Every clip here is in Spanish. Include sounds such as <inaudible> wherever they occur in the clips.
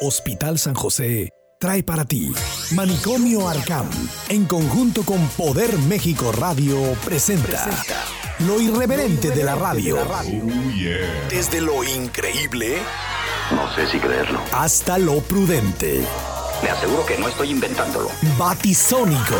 Hospital San José trae para ti Manicomio Arcam en conjunto con Poder México Radio presenta lo irreverente de la radio. Desde lo increíble No sé si creerlo. hasta lo prudente. Le aseguro que no estoy inventándolo. Batisónico.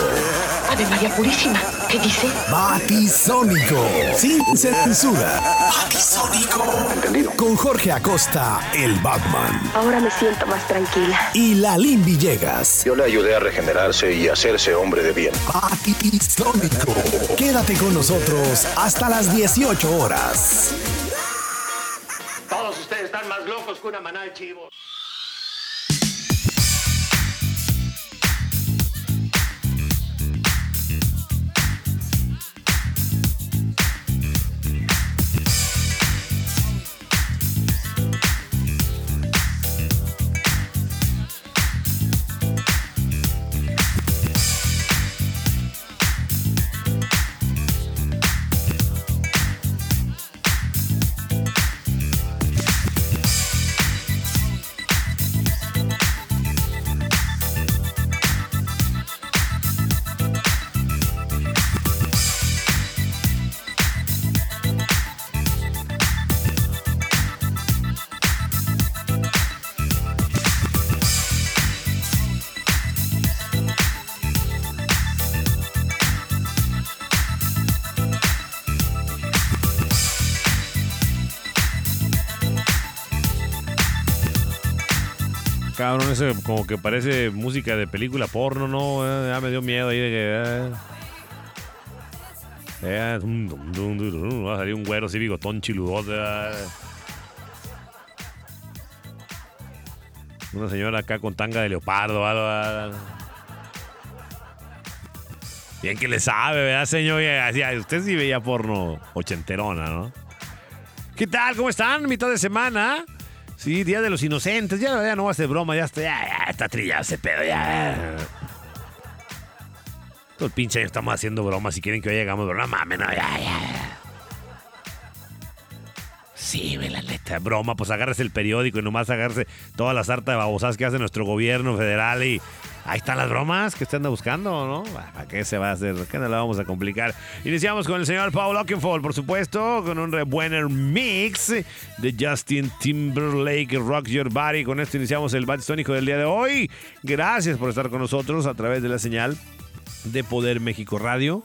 Ave María Purísima, ¿qué dice? Batisónico. Sin censura. Batisónico. ¿Entendido? Con Jorge Acosta, el Batman. Ahora me siento más tranquila. Y Lalín Villegas. Yo le ayudé a regenerarse y hacerse hombre de bien. Batisónico. Quédate con nosotros hasta las 18 horas. Todos ustedes están más locos que una manada de chivos. Cabrón, ese como que parece música de película porno, ¿no? Eh, ya me dio miedo ahí de que... eh. Eh, va a salir un güero así bigotón chiludote. eh. Una señora acá con tanga de leopardo. eh. Bien que le sabe, ¿verdad, señor? Usted sí veía porno ochenterona, ¿no? ¿Qué tal? ¿Cómo están? Mitad de semana. Sí, Día de los Inocentes. Ya, ya no va a ser broma, ya está, ya, ya está trillado ese pedo, ya. Todo el pinche estamos haciendo bromas. Si quieren que hoy llegamos, pero no mames, no, ya, ya. Sí, la neta, broma, pues agárrese el periódico y nomás agárrese todas las hartas de babosadas que hace nuestro gobierno federal y ahí están las bromas que usted anda buscando, ¿no? ¿Para qué se va a hacer? ¿Qué no la vamos a complicar? Iniciamos con el señor Paul Oakenfold, por supuesto, con un re- buen mix de Justin Timberlake, Rock Your Body. Con esto iniciamos el Batistónico del día de hoy. Gracias por estar con nosotros a través de la señal de Poder México Radio.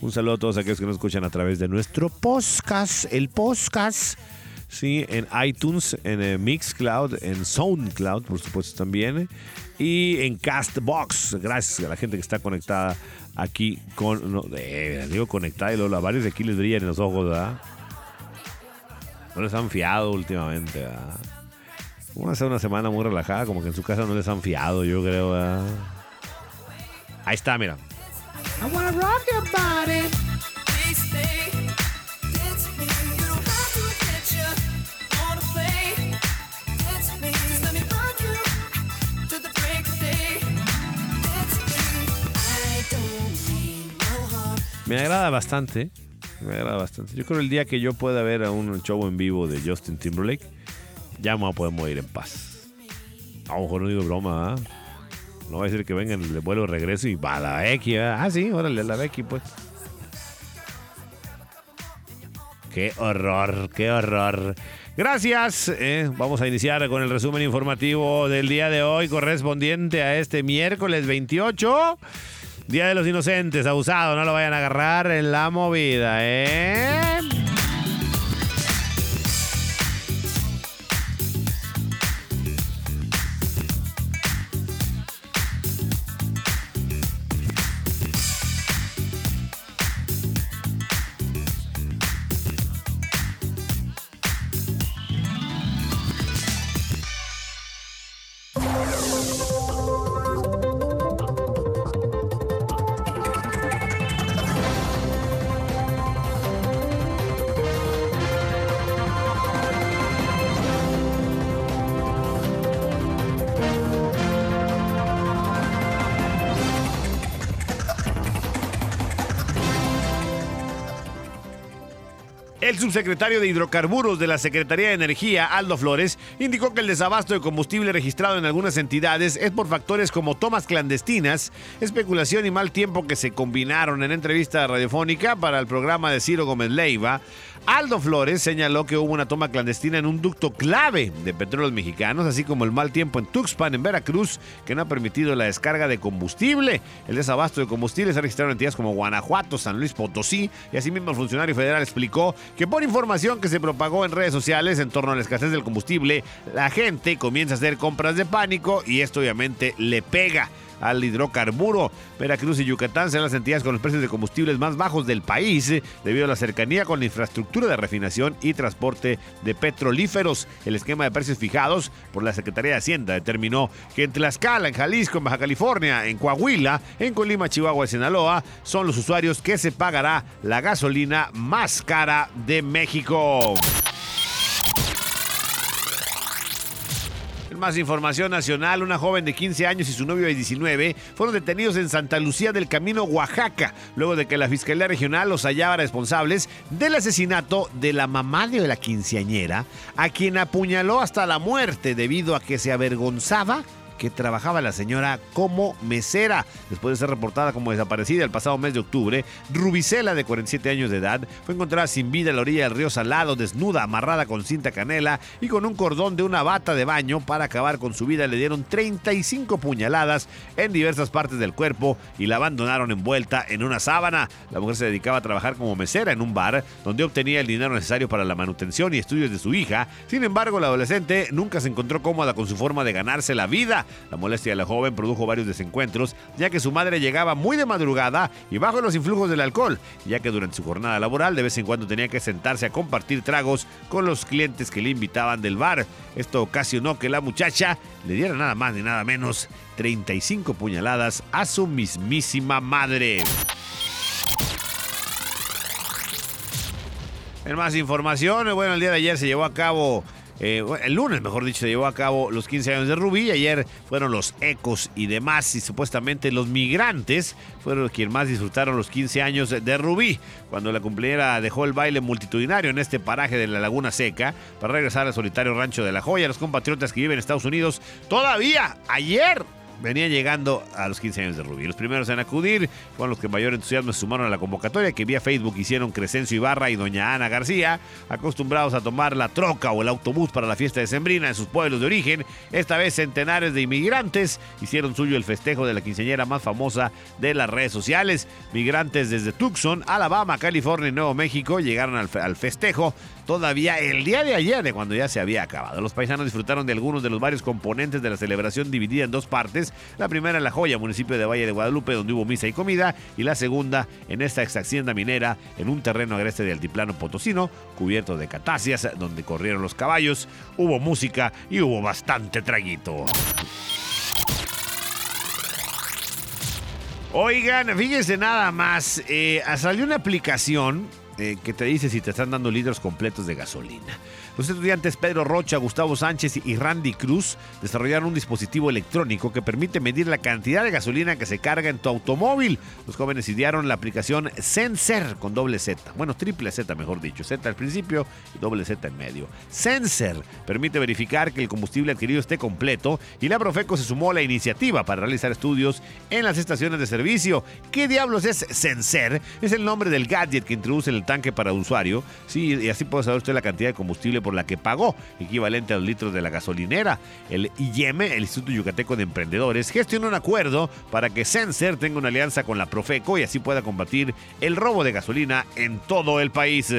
Un saludo a todos aquellos que nos escuchan a través de nuestro podcast, el podcast, sí, en iTunes, en eh, Mixcloud, en Soundcloud, por supuesto también, y en Castbox. Gracias a la gente que está conectada aquí con, digo conectada y luego a varios de aquí les brillan en los ojos, ¿verdad? No les han fiado últimamente, ¿verdad? Vamos a hacer una semana muy relajada, como que en su casa no les han fiado, yo creo, ¿verdad? Ahí está, mira. Me agrada bastante. Me agrada bastante. Yo creo el día que yo pueda ver a un show en vivo de Justin Timberlake, ya a poder morir en paz. A lo mejor no digo broma, ¿ah? No va a decir que vengan, le vuelvo regreso y va a la Becky, ¿verdad? Ah, sí, órale, la Becky, pues. Qué horror, qué horror. Gracias. eh, vamos a iniciar con el resumen informativo del día de hoy correspondiente a este miércoles 28. Día de los Inocentes, abusado, no lo vayan a agarrar en la movida, ¿eh? El subsecretario de Hidrocarburos de la Secretaría de Energía, Aldo Flores, indicó que el desabasto de combustible registrado en algunas entidades es por factores como tomas clandestinas, especulación y mal tiempo que se combinaron en entrevista radiofónica para el programa de Ciro Gómez Leiva. Aldo Flores señaló que hubo una toma clandestina en un ducto clave de petróleos mexicanos, así como el mal tiempo en Tuxpan, en Veracruz, que no ha permitido la descarga de combustible. El desabasto de combustible se ha registrado en entidades como Guanajuato, San Luis Potosí, y asimismo el funcionario federal explicó que por información que se propagó en redes sociales en torno a la escasez del combustible, la gente comienza a hacer compras de pánico y esto obviamente le pega al hidrocarburo. Veracruz y Yucatán serán las entidades con los precios de combustibles más bajos del país eh, debido a la cercanía con la infraestructura de refinación y transporte de petrolíferos. El esquema de precios fijados por la Secretaría de Hacienda determinó que en Tlaxcala, en Jalisco, en Baja California, en Coahuila, en Colima, Chihuahua y Sinaloa son los usuarios que se pagará la gasolina más cara de México. Más información nacional, una joven de 15 años y su novio de 19 fueron detenidos en Santa Lucía del Camino, Oaxaca, luego de que la Fiscalía Regional los hallaba responsables del asesinato de la mamá de la quinceañera, a quien apuñaló hasta la muerte debido a que se avergonzaba que trabajaba la señora como mesera. Después de ser reportada como desaparecida el pasado mes de octubre, Rubicela, de 47 años de edad, fue encontrada sin vida en la orilla del río Salado, desnuda, amarrada con cinta canela y con un cordón de una bata de baño para acabar con su vida. Le dieron 35 puñaladas en diversas partes del cuerpo y la abandonaron envuelta en una sábana. La mujer se dedicaba a trabajar como mesera en un bar donde obtenía el dinero necesario para la manutención y estudios de su hija. Sin embargo, la adolescente nunca se encontró cómoda con su forma de ganarse la vida. La molestia de la joven produjo varios desencuentros, ya que su madre llegaba muy de madrugada y bajo los influjos del alcohol, ya que durante su jornada laboral de vez en cuando tenía que sentarse a compartir tragos con los clientes que le invitaban del bar. Esto ocasionó que la muchacha le diera nada más ni nada menos 35 puñaladas a su mismísima madre. En más información, bueno, el día de ayer se llevó a cabo eh, el lunes, mejor dicho, se llevó a cabo los 15 años de Rubí. Ayer fueron los ecos y demás, y supuestamente los migrantes fueron los quienes más disfrutaron los 15 años de Rubí, cuando la cumpleañera dejó el baile multitudinario en este paraje de la Laguna Seca para regresar al solitario rancho de La Joya. Los compatriotas que viven en Estados Unidos todavía ayer venía llegando a los 15 años de Rubí. Los primeros en acudir fueron los que mayor entusiasmo se sumaron a la convocatoria que vía Facebook hicieron Crescencio Ibarra y doña Ana García, acostumbrados a tomar la troca o el autobús para la fiesta de Sembrina en sus pueblos de origen. Esta vez centenares de inmigrantes hicieron suyo el festejo de la quinceañera más famosa de las redes sociales. Migrantes desde Tucson, Alabama, California y Nuevo México llegaron al, al festejo todavía el día de ayer, de cuando ya se había acabado. Los paisanos disfrutaron de algunos de los varios componentes de la celebración dividida en dos partes. La primera en La Joya, municipio de Valle de Guadalupe, donde hubo misa y comida, y la segunda en esta ex hacienda minera, en un terreno agreste de altiplano potosino, cubierto de catacias, donde corrieron los caballos, hubo música y hubo bastante traguito. Oigan, fíjense nada más, eh, salió una aplicación eh, que te dice si te están dando litros completos de gasolina. Los estudiantes Pedro Rocha, Gustavo Sánchez y Randy Cruz desarrollaron un dispositivo electrónico que permite medir la cantidad de gasolina que se carga en tu automóvil. Los jóvenes idearon la aplicación Sensor con doble Z, bueno, triple Z mejor dicho, Z al principio y doble Z en medio. Sensor permite verificar que el combustible adquirido esté completo y la Profeco se sumó a la iniciativa para realizar estudios en las estaciones de servicio. ¿Qué diablos es Sensor? Es el nombre del gadget que introduce el tanque para usuario. Sí, y así puede saber usted la cantidad de combustible por la que pagó, equivalente a los litros de la gasolinera. El IEM, el Instituto Yucateco de Emprendedores, gestionó un acuerdo para que Sensor tenga una alianza con la Profeco y así pueda combatir el robo de gasolina en todo el país.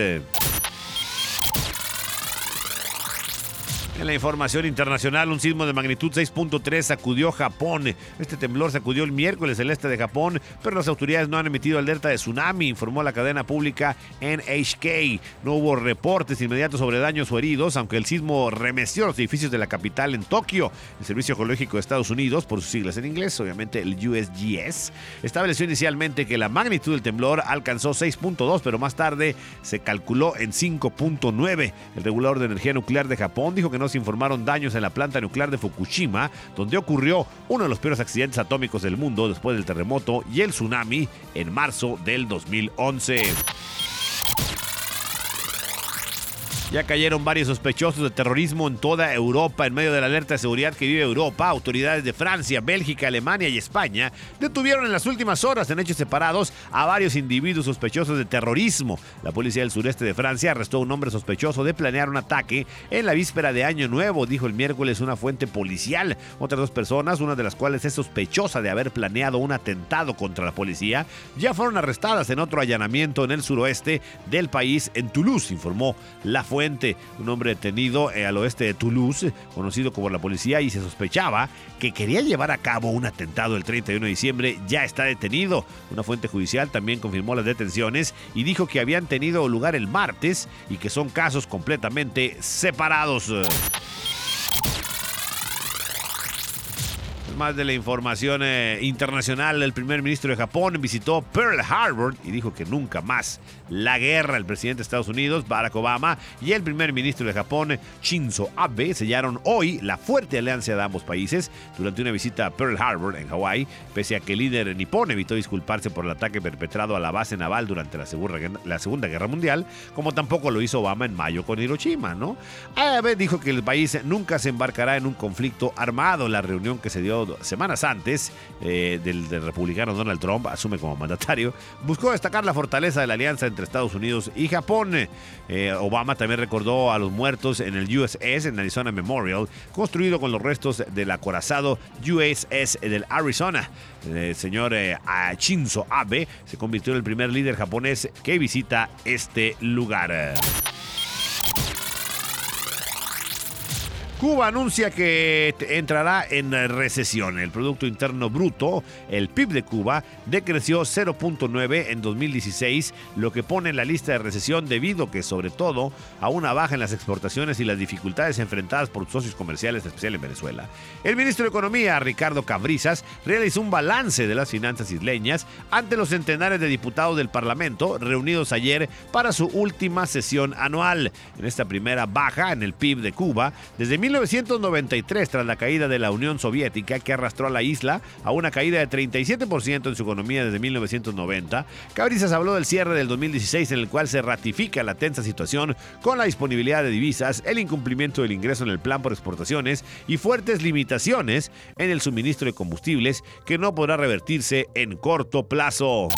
En la información internacional, un sismo de magnitud 6.3 sacudió Japón. Este temblor sacudió el miércoles el este de Japón, pero las autoridades no han emitido alerta de tsunami, informó la cadena pública NHK. No hubo reportes inmediatos sobre daños o heridos, aunque el sismo remeció los edificios de la capital en Tokio. El Servicio Geológico de Estados Unidos, por sus siglas en inglés, obviamente el USGS, estableció inicialmente que la magnitud del temblor alcanzó 6.2, pero más tarde se calculó en 5.9. El regulador de energía nuclear de Japón dijo que no informaron daños en la planta nuclear de Fukushima, donde ocurrió uno de los peores accidentes atómicos del mundo después del terremoto y el tsunami en marzo del 2011. Ya cayeron varios sospechosos de terrorismo en toda Europa en medio de la alerta de seguridad que vive Europa. Autoridades de Francia, Bélgica, Alemania y España detuvieron en las últimas horas en hechos separados a varios individuos sospechosos de terrorismo. La policía del sureste de Francia arrestó a un hombre sospechoso de planear un ataque en la víspera de Año Nuevo, dijo el miércoles una fuente policial. Otras dos personas, una de las cuales es sospechosa de haber planeado un atentado contra la policía, ya fueron arrestadas en otro allanamiento en el suroeste del país, en Toulouse, informó la fuente un hombre detenido eh, al oeste de Toulouse, conocido como la policía, y se sospechaba que quería llevar a cabo un atentado el 31 de diciembre, ya está detenido. Una fuente judicial también confirmó las detenciones y dijo que habían tenido lugar el martes y que son casos completamente separados. Más de la información eh, internacional, el primer ministro de Japón visitó Pearl Harbor y dijo que nunca más la guerra. El presidente de Estados Unidos, Barack Obama, y el primer ministro de Japón, Shinzo Abe, sellaron hoy la fuerte alianza de ambos países durante una visita a Pearl Harbor, en Hawái, pese a que el líder nipón evitó disculparse por el ataque perpetrado a la base naval durante la la segunda Guerra Mundial, como tampoco lo hizo Obama en mayo con Hiroshima, ¿no? Abe dijo que el país nunca se embarcará en un conflicto armado. La reunión que se dio semanas antes eh, del, republicano Donald Trump, asume como mandatario, buscó destacar la fortaleza de la alianza entre Estados Unidos y Japón. Eh, Obama también recordó a los muertos en el USS, en Arizona Memorial, construido con los restos del acorazado USS del Arizona. El señor eh, Shinzo Abe se convirtió en el primer líder japonés que visita este lugar. Cuba anuncia que entrará en recesión. El Producto Interno Bruto, el PIB de Cuba, decreció 0.9 en 2016, lo que pone en la lista de recesión debido que sobre todo a una baja en las exportaciones y las dificultades enfrentadas por socios comerciales, especial en Venezuela. El ministro de Economía, Ricardo Cabrizas, realizó un balance de las finanzas isleñas ante los centenares de diputados del Parlamento reunidos ayer para su última sesión anual. En esta primera baja en el PIB de Cuba, desde 1993, tras la caída de la Unión Soviética, que arrastró a la isla a una caída de 37% en su economía desde 1990, Cabrizas habló del cierre del 2016 en el cual se ratifica la tensa situación con la disponibilidad de divisas, el incumplimiento del ingreso en el plan por exportaciones y fuertes limitaciones en el suministro de combustibles que no podrá revertirse en corto plazo.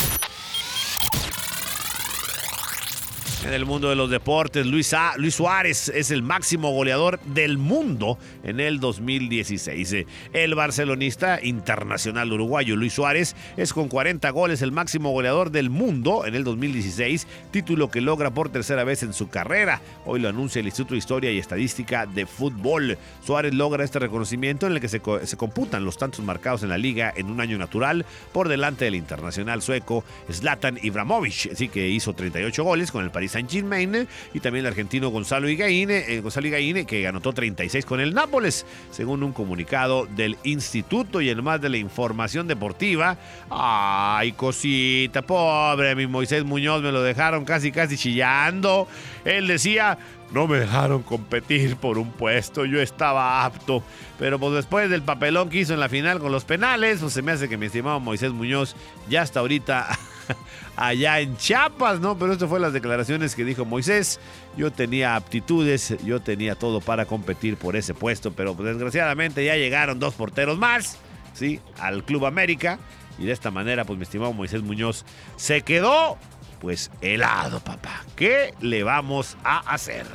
En el mundo de los deportes, Luis, Luis Suárez es el máximo goleador del mundo en el 2016. El barcelonista internacional uruguayo Luis Suárez es con 40 goles el máximo goleador del mundo en el 2016, título que logra por tercera vez en su carrera. Hoy lo anuncia el Instituto de Historia y Estadística de Fútbol. Suárez logra este reconocimiento en el que se, se computan los tantos marcados en la liga en un año natural por delante del internacional sueco Zlatan Ibrahimovic, así que hizo 38 goles con el Paris Saint Germain y también el argentino Gonzalo Higuaín, eh, Gonzalo Higuaín que anotó 36 con el Nápoles, según un comunicado del instituto y en más de la información deportiva. Ay, cosita, pobre mi Moisés Muñoz, me lo dejaron casi casi chillando. Él decía, no me dejaron competir por un puesto, yo estaba apto. Pero pues después del papelón que hizo en la final con los penales, pues se me hace que mi estimado Moisés Muñoz ya hasta ahorita <laughs> allá en Chiapas, ¿no? Pero esto fue las declaraciones que dijo Moisés. Yo tenía aptitudes, yo tenía todo para competir por ese puesto, pero desgraciadamente ya llegaron dos porteros más, ¿sí? Al Club América. Y de esta manera, pues mi estimado Moisés Muñoz se quedó, pues helado, papá. ¿Qué le vamos a hacer?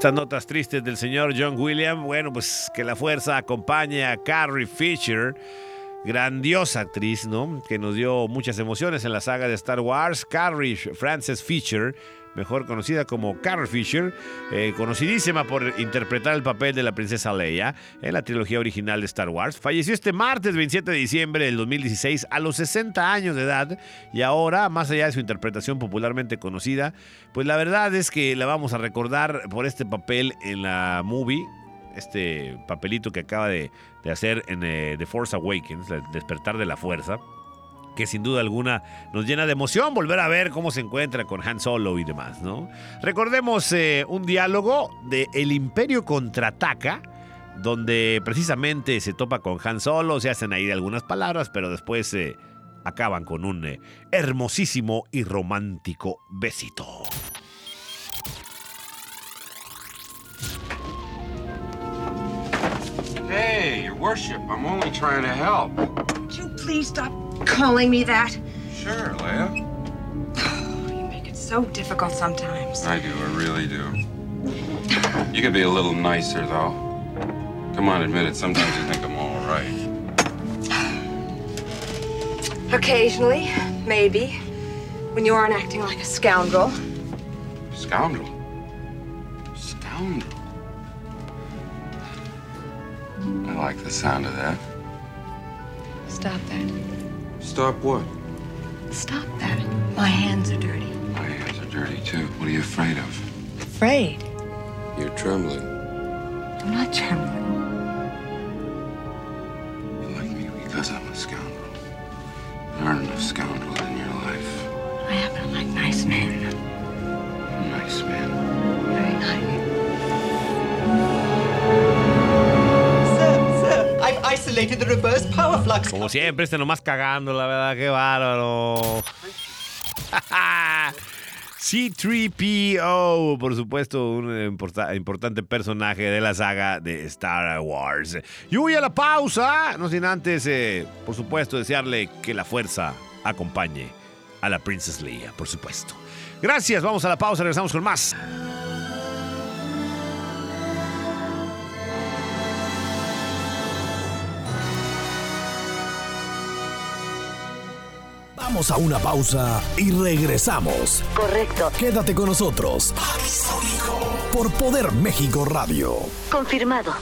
Estas notas tristes del señor John Williams, bueno, pues que la fuerza acompañe a Carrie Fisher grandiosa actriz, ¿no? Que nos dio muchas emociones en la saga de Star Wars, Carrie Frances Fisher mejor conocida como Carrie Fisher, eh, conocidísima por interpretar el papel de la princesa Leia en la trilogía original de Star Wars. Falleció este martes 27 de diciembre del 2016 a los 60 años de edad y ahora, más allá de su interpretación popularmente conocida, pues la verdad es que la vamos a recordar por este papel en la movie, este papelito que acaba de, hacer en eh, The Force Awakens, despertar de la fuerza que sin duda alguna nos llena de emoción volver a ver cómo se encuentra con Han Solo y demás, ¿no? Recordemos eh, un diálogo de El Imperio contraataca, donde precisamente se topa con Han Solo, se hacen ahí algunas palabras, pero después se eh, acaban con un eh, hermosísimo y romántico besito. Hey, your worship, I'm only trying to help. Would you please stop calling me that? Sure, Leia. <sighs> you make it so difficult sometimes. I do, I really do. You could be a little nicer, though. Come on, admit it. Sometimes you think I'm all right. <sighs> Occasionally, maybe. When you aren't acting like a scoundrel. Scoundrel? Scoundrel? I like the sound of that. Stop that. Stop what? Stop that. My hands are dirty. My hands are dirty, too. What are you afraid of? Afraid? You're trembling. I'm not trembling. You like me because I'm a scoundrel. There aren't enough scoundrels in your life. I happen to like nice men. Nice men? Very nice. Como siempre, este nomás cagando, la verdad, qué bárbaro. <laughs> C3PO, por supuesto, un importante personaje de la saga de Star Wars. Y voy a la pausa, no sin antes, eh, por supuesto, desearle que la fuerza acompañe a la Princess Leia, por supuesto. Gracias, vamos a la pausa, regresamos con más. Vamos a una pausa y regresamos. Correcto. Quédate con nosotros. Por Poder México Radio. Confirmado.